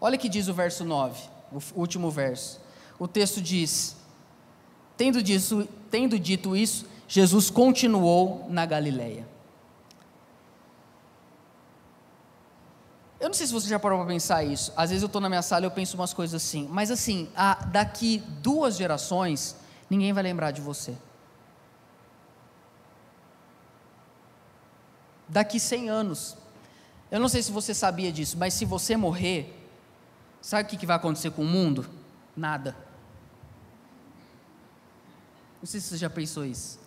Olha o que diz o verso 9, o último verso. O texto diz: Tendo, disso, tendo dito isso, Jesus continuou na Galileia. Eu não sei se você já parou para pensar isso. Às vezes eu estou na minha sala e eu penso umas coisas assim. Mas assim, daqui duas gerações, ninguém vai lembrar de você. daqui 100 anos. Eu não sei se você sabia disso, mas se você morrer, sabe o que vai acontecer com o mundo? Nada. Não sei se você já pensou isso.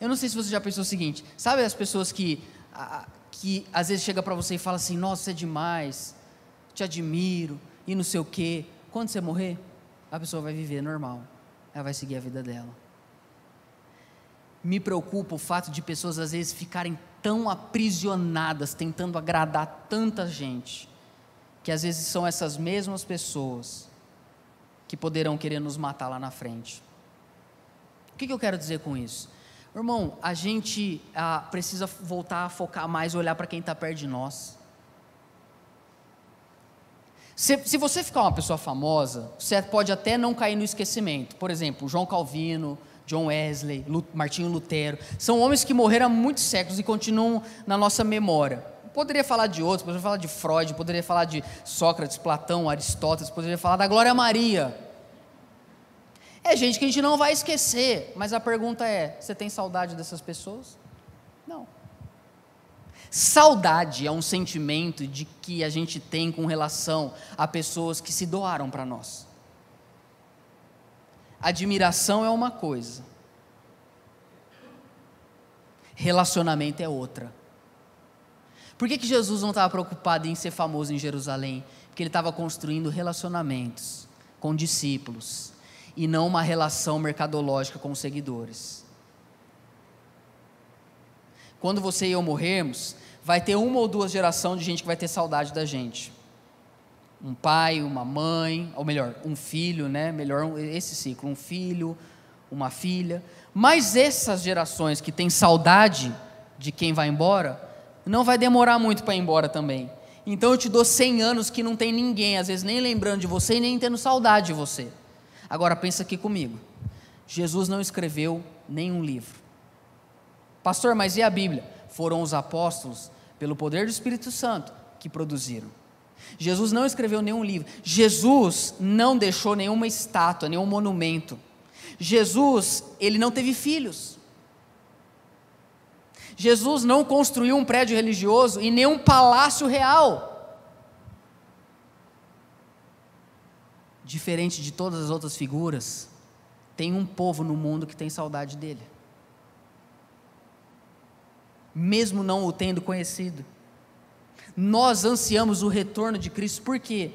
Eu não sei se você já pensou o seguinte: sabe as pessoas que, que às vezes chega para você e fala assim, nossa, é demais, te admiro, e não sei o quê. Quando você morrer, a pessoa vai viver normal, ela vai seguir a vida dela. Me preocupa o fato de pessoas às vezes ficarem tão aprisionadas, tentando agradar tanta gente, que às vezes são essas mesmas pessoas que poderão querer nos matar lá na frente. O que, que eu quero dizer com isso? Irmão, a gente ah, precisa voltar a focar mais, olhar para quem está perto de nós. Se, se, você ficar uma pessoa famosa, você pode até não cair no esquecimento. Por exemplo, João Calvino, John Wesley, Martinho Lutero, são homens que morreram há muitos séculos e continuam na nossa memória. Poderia falar de outros, poderia falar de Freud, poderia falar de Sócrates, Platão, Aristóteles, poderia falar da Glória Maria. É gente que a gente não vai esquecer, mas a pergunta é: você tem saudade dessas pessoas? Não. Saudade é um sentimento de que a gente tem com relação a pessoas que se doaram para nós. Admiração é uma coisa, relacionamento é outra. Por que, que Jesus não estava preocupado em ser famoso em Jerusalém? Porque ele estava construindo relacionamentos com discípulos e não uma relação mercadológica com os seguidores. Quando você e eu morrermos, vai ter uma ou duas gerações de gente que vai ter saudade da gente um pai, uma mãe, ou melhor, um filho, né? Melhor esse ciclo, um filho, uma filha. Mas essas gerações que têm saudade de quem vai embora, não vai demorar muito para ir embora também. Então eu te dou 100 anos que não tem ninguém, às vezes nem lembrando de você e nem tendo saudade de você. Agora pensa aqui comigo. Jesus não escreveu nenhum livro. Pastor, mas e a Bíblia? Foram os apóstolos, pelo poder do Espírito Santo, que produziram. Jesus não escreveu nenhum livro. Jesus não deixou nenhuma estátua, nenhum monumento. Jesus, ele não teve filhos. Jesus não construiu um prédio religioso e nem um palácio real. Diferente de todas as outras figuras, tem um povo no mundo que tem saudade dele. Mesmo não o tendo conhecido. Nós ansiamos o retorno de Cristo, por quê?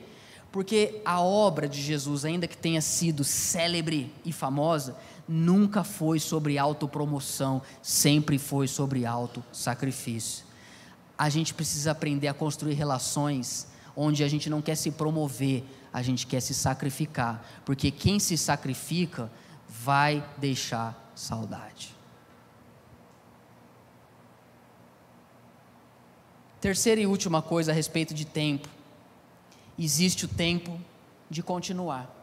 Porque a obra de Jesus, ainda que tenha sido célebre e famosa, nunca foi sobre autopromoção, sempre foi sobre auto-sacrifício. A gente precisa aprender a construir relações onde a gente não quer se promover, a gente quer se sacrificar, porque quem se sacrifica vai deixar saudade. Terceira e última coisa a respeito de tempo. Existe o tempo de continuar.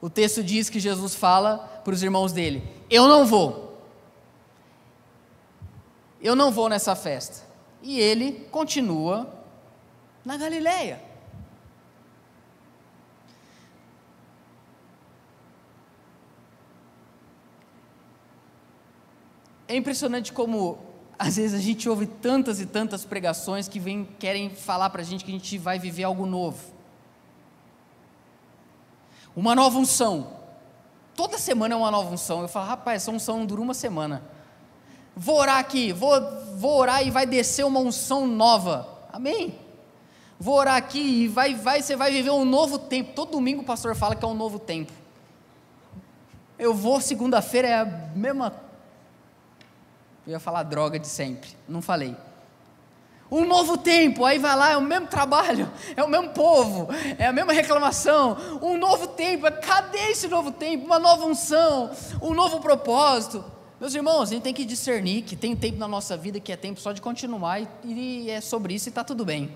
O texto diz que Jesus fala para os irmãos dele: Eu não vou. Eu não vou nessa festa. E ele continua na Galileia. É impressionante como às vezes a gente ouve tantas e tantas pregações que vem, querem falar para a gente que a gente vai viver algo novo. Uma nova unção. Toda semana é uma nova unção. Eu falo, rapaz, essa unção não dura uma semana. Vou orar aqui, vou, vou orar e vai descer uma unção nova. Amém? Vou orar aqui e vai, vai, você vai viver um novo tempo. Todo domingo o pastor fala que é um novo tempo. Eu vou segunda-feira, é a mesma eu ia falar droga de sempre, não falei. Um novo tempo, aí vai lá, é o mesmo trabalho, é o mesmo povo, é a mesma reclamação. Um novo tempo, cadê esse novo tempo? Uma nova unção, um novo propósito. Meus irmãos, a gente tem que discernir que tem tempo na nossa vida que é tempo só de continuar e, e é sobre isso e está tudo bem.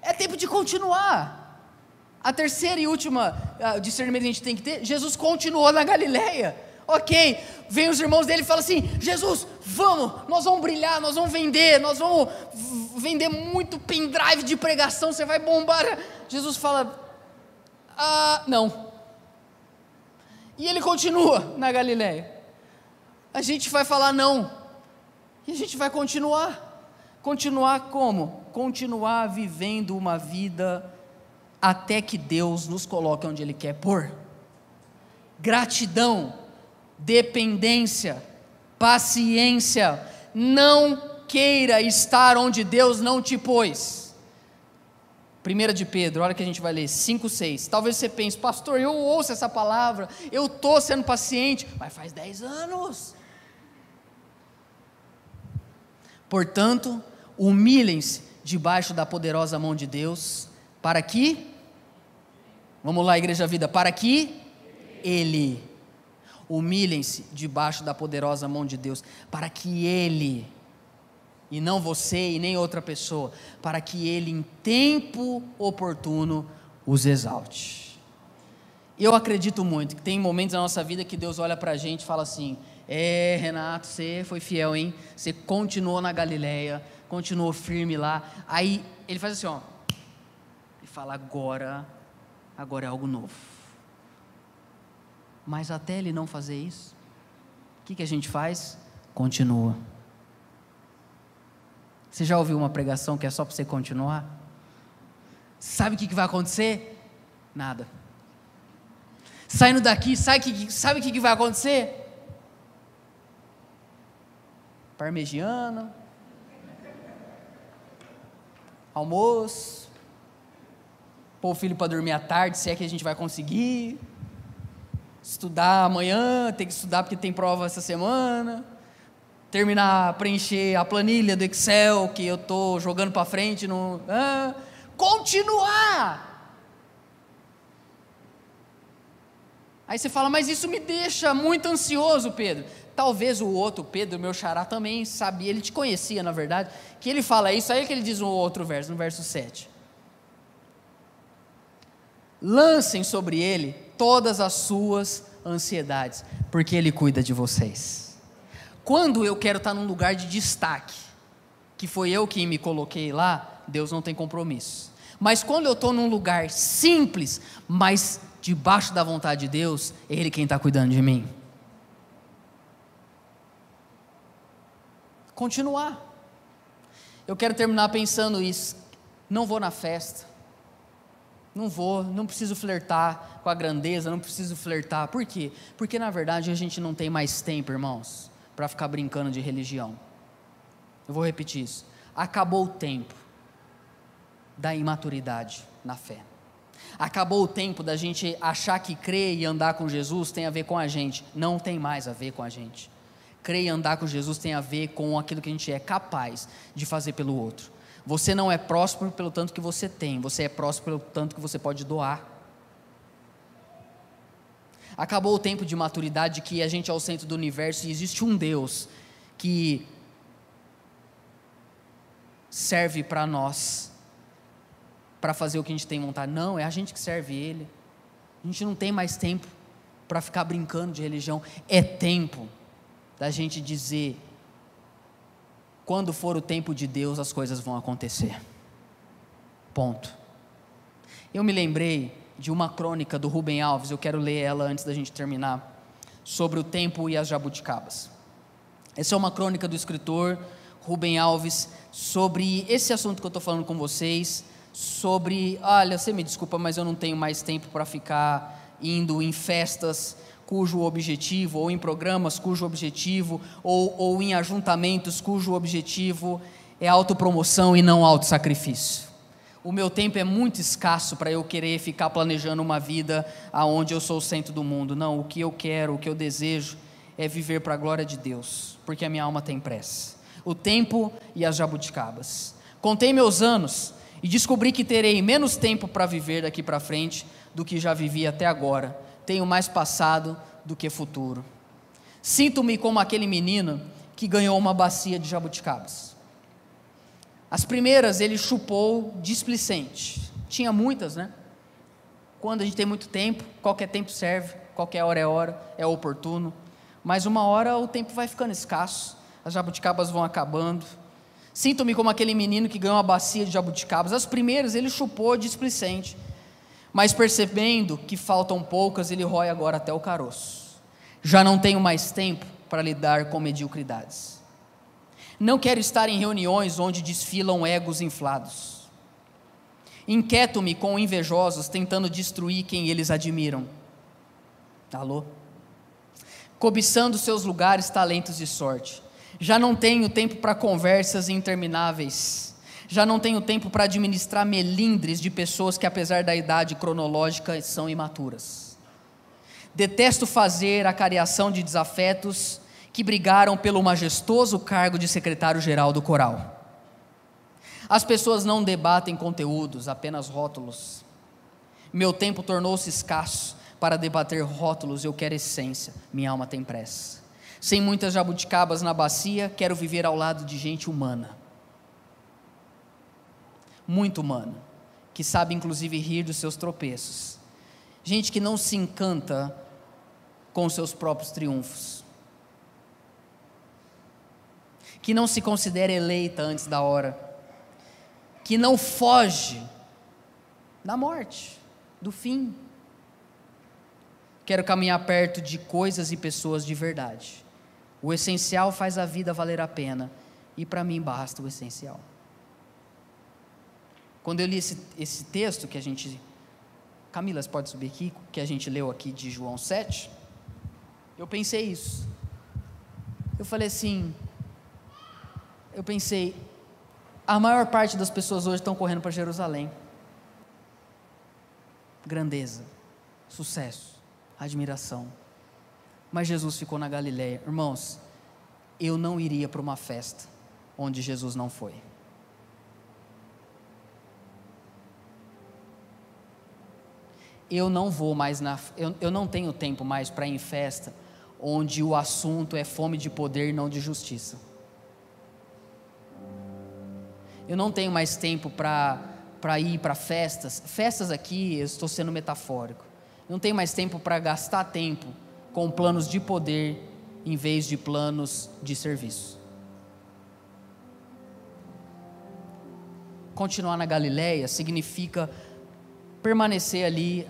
É tempo de continuar. A terceira e última uh, discernimento que a gente tem que ter: Jesus continuou na Galileia. Ok, vem os irmãos dele e falam assim: Jesus, vamos, nós vamos brilhar, nós vamos vender, nós vamos vender muito pendrive de pregação, você vai bombar. Jesus fala: Ah, não. E ele continua na Galiléia. A gente vai falar não, e a gente vai continuar. Continuar como? Continuar vivendo uma vida até que Deus nos coloque onde Ele quer pôr. Gratidão dependência, paciência. Não queira estar onde Deus não te pôs. 1 de Pedro, olha que a gente vai ler, 5, 6. Talvez você pense, pastor, eu ouço essa palavra, eu estou sendo paciente, mas faz 10 anos. Portanto, humilhem-se debaixo da poderosa mão de Deus, para que, vamos lá, Igreja Vida, para que Ele Humilhem-se debaixo da poderosa mão de Deus, para que Ele, e não você e nem outra pessoa, para que Ele, em tempo oportuno, os exalte. Eu acredito muito que tem momentos na nossa vida que Deus olha para a gente e fala assim: É, Renato, você foi fiel, hein? Você continuou na Galileia, continuou firme lá. Aí Ele faz assim, ó, e fala: Agora, agora é algo novo mas até ele não fazer isso, o que, que a gente faz? Continua. Você já ouviu uma pregação que é só para você continuar? Sabe o que, que vai acontecer? Nada. Saindo daqui, sabe o que, sabe que, que vai acontecer? Parmegiana, almoço, pôr o filho para dormir à tarde, se é que a gente vai conseguir estudar amanhã, tem que estudar porque tem prova essa semana, terminar, preencher a planilha do Excel que eu estou jogando para frente, no, ah, continuar. Aí você fala, mas isso me deixa muito ansioso, Pedro. Talvez o outro, Pedro, meu xará, também sabia, ele te conhecia, na verdade, que ele fala isso, aí é que ele diz um outro verso, no verso 7. Lancem sobre ele todas as suas ansiedades, porque Ele cuida de vocês. Quando eu quero estar num lugar de destaque, que foi eu que me coloquei lá, Deus não tem compromisso. Mas quando eu estou num lugar simples, mas debaixo da vontade de Deus, é Ele quem está cuidando de mim. Continuar. Eu quero terminar pensando isso. Não vou na festa. Não vou, não preciso flertar com a grandeza, não preciso flertar. Por quê? Porque na verdade a gente não tem mais tempo, irmãos, para ficar brincando de religião. Eu vou repetir isso. Acabou o tempo da imaturidade na fé. Acabou o tempo da gente achar que crer e andar com Jesus tem a ver com a gente. Não tem mais a ver com a gente. Crer e andar com Jesus tem a ver com aquilo que a gente é capaz de fazer pelo outro. Você não é próspero pelo tanto que você tem, você é próspero pelo tanto que você pode doar. Acabou o tempo de maturidade que a gente é o centro do universo e existe um Deus que serve para nós para fazer o que a gente tem vontade. Não, é a gente que serve Ele. A gente não tem mais tempo para ficar brincando de religião. É tempo da gente dizer: quando for o tempo de Deus, as coisas vão acontecer. Ponto. Eu me lembrei de uma crônica do Rubem Alves, eu quero ler ela antes da gente terminar, sobre o tempo e as jabuticabas. Essa é uma crônica do escritor Rubem Alves sobre esse assunto que eu estou falando com vocês sobre, olha, você me desculpa, mas eu não tenho mais tempo para ficar indo em festas cujo objetivo, ou em programas cujo objetivo, ou, ou em ajuntamentos cujo objetivo é autopromoção e não autossacrifício. O meu tempo é muito escasso para eu querer ficar planejando uma vida aonde eu sou o centro do mundo. Não, o que eu quero, o que eu desejo é viver para a glória de Deus, porque a minha alma tem pressa. O tempo e as jabuticabas. Contei meus anos, e descobri que terei menos tempo para viver daqui para frente do que já vivi até agora. Tenho mais passado do que futuro. Sinto-me como aquele menino que ganhou uma bacia de jabuticabas. As primeiras ele chupou displicente. Tinha muitas, né? Quando a gente tem muito tempo, qualquer tempo serve, qualquer hora é hora, é oportuno. Mas uma hora o tempo vai ficando escasso, as jabuticabas vão acabando Sinto-me como aquele menino que ganhou uma bacia de jabuticabas. As primeiras ele chupou displicente, mas percebendo que faltam poucas, ele rói agora até o caroço. Já não tenho mais tempo para lidar com mediocridades. Não quero estar em reuniões onde desfilam egos inflados. Inquieto-me com invejosos tentando destruir quem eles admiram. Alô? Cobiçando seus lugares, talentos e sorte já não tenho tempo para conversas intermináveis. Já não tenho tempo para administrar melindres de pessoas que, apesar da idade cronológica, são imaturas. Detesto fazer a cariação de desafetos que brigaram pelo majestoso cargo de secretário-geral do coral. As pessoas não debatem conteúdos, apenas rótulos. Meu tempo tornou-se escasso para debater rótulos, eu quero essência, minha alma tem pressa. Sem muitas jabuticabas na bacia, quero viver ao lado de gente humana. Muito humana, que sabe inclusive rir dos seus tropeços. Gente que não se encanta com seus próprios triunfos. Que não se considera eleita antes da hora. Que não foge da morte, do fim. Quero caminhar perto de coisas e pessoas de verdade o essencial faz a vida valer a pena. E para mim basta o essencial. Quando eu li esse, esse texto que a gente. Camila, você pode subir aqui, que a gente leu aqui de João 7. Eu pensei isso. Eu falei assim. Eu pensei, a maior parte das pessoas hoje estão correndo para Jerusalém. Grandeza, sucesso, admiração mas Jesus ficou na Galileia. Irmãos, eu não iria para uma festa onde Jesus não foi. Eu não vou mais na. Eu, eu não tenho tempo mais para ir em festa onde o assunto é fome de poder não de justiça. Eu não tenho mais tempo para ir para festas. Festas aqui, eu estou sendo metafórico. Não tenho mais tempo para gastar tempo com planos de poder em vez de planos de serviço. Continuar na Galileia significa permanecer ali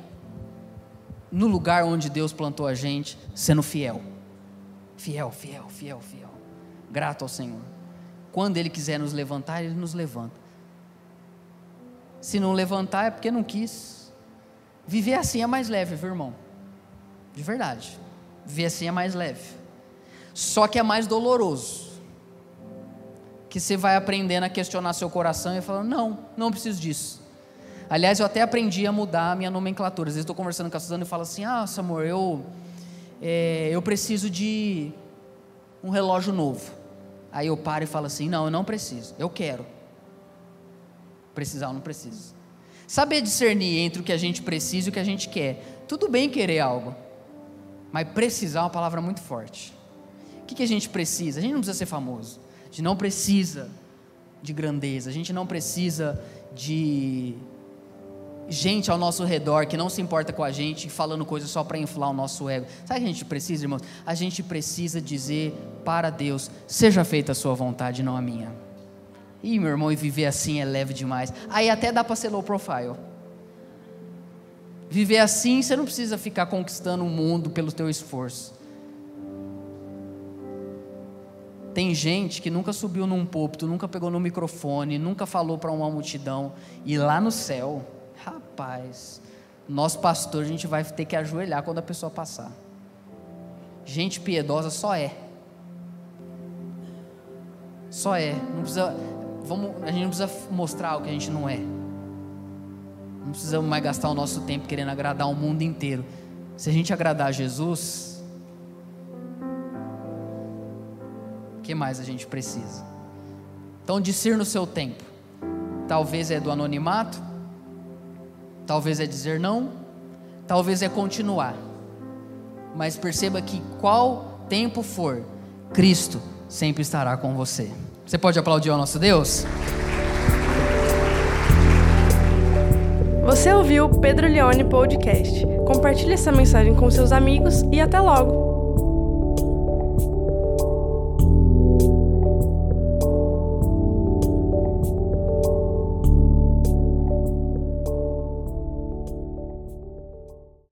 no lugar onde Deus plantou a gente, sendo fiel. Fiel, fiel, fiel, fiel. Grato ao Senhor. Quando Ele quiser nos levantar, Ele nos levanta. Se não levantar, é porque não quis. Viver assim é mais leve, viu, irmão? De verdade. Viver assim é mais leve. Só que é mais doloroso. Que você vai aprendendo a questionar seu coração e falando: não, não preciso disso. Aliás, eu até aprendi a mudar a minha nomenclatura. Às vezes estou conversando com a Suzana e falo assim: ah, amor, eu, é, eu preciso de um relógio novo. Aí eu paro e falo assim: não, eu não preciso, eu quero. Precisar ou não preciso. Saber discernir entre o que a gente precisa e o que a gente quer. Tudo bem querer algo, mas precisar é uma palavra muito forte. O que, que a gente precisa? A gente não precisa ser famoso, a gente não precisa de grandeza, a gente não precisa de gente ao nosso redor que não se importa com a gente, falando coisas só para inflar o nosso ego. Sabe o que a gente precisa, irmãos? A gente precisa dizer para Deus: seja feita a sua vontade, não a minha. Ih, meu irmão, e viver assim é leve demais. Aí até dá para ser low profile. Viver assim, você não precisa ficar conquistando o mundo pelo teu esforço. Tem gente que nunca subiu num púlpito, nunca pegou no microfone, nunca falou para uma multidão, e lá no céu, rapaz, nosso pastor a gente vai ter que ajoelhar quando a pessoa passar. Gente piedosa só é. Só é. Não precisa, vamos, a gente não precisa mostrar o que a gente não é. Não precisamos mais gastar o nosso tempo querendo agradar o mundo inteiro. Se a gente agradar a Jesus, o que mais a gente precisa? Então, discir no seu tempo. Talvez é do anonimato, talvez é dizer não, talvez é continuar. Mas perceba que qual tempo for, Cristo sempre estará com você. Você pode aplaudir ao nosso Deus? Você ouviu o Pedro Leone Podcast. Compartilhe essa mensagem com seus amigos e até logo!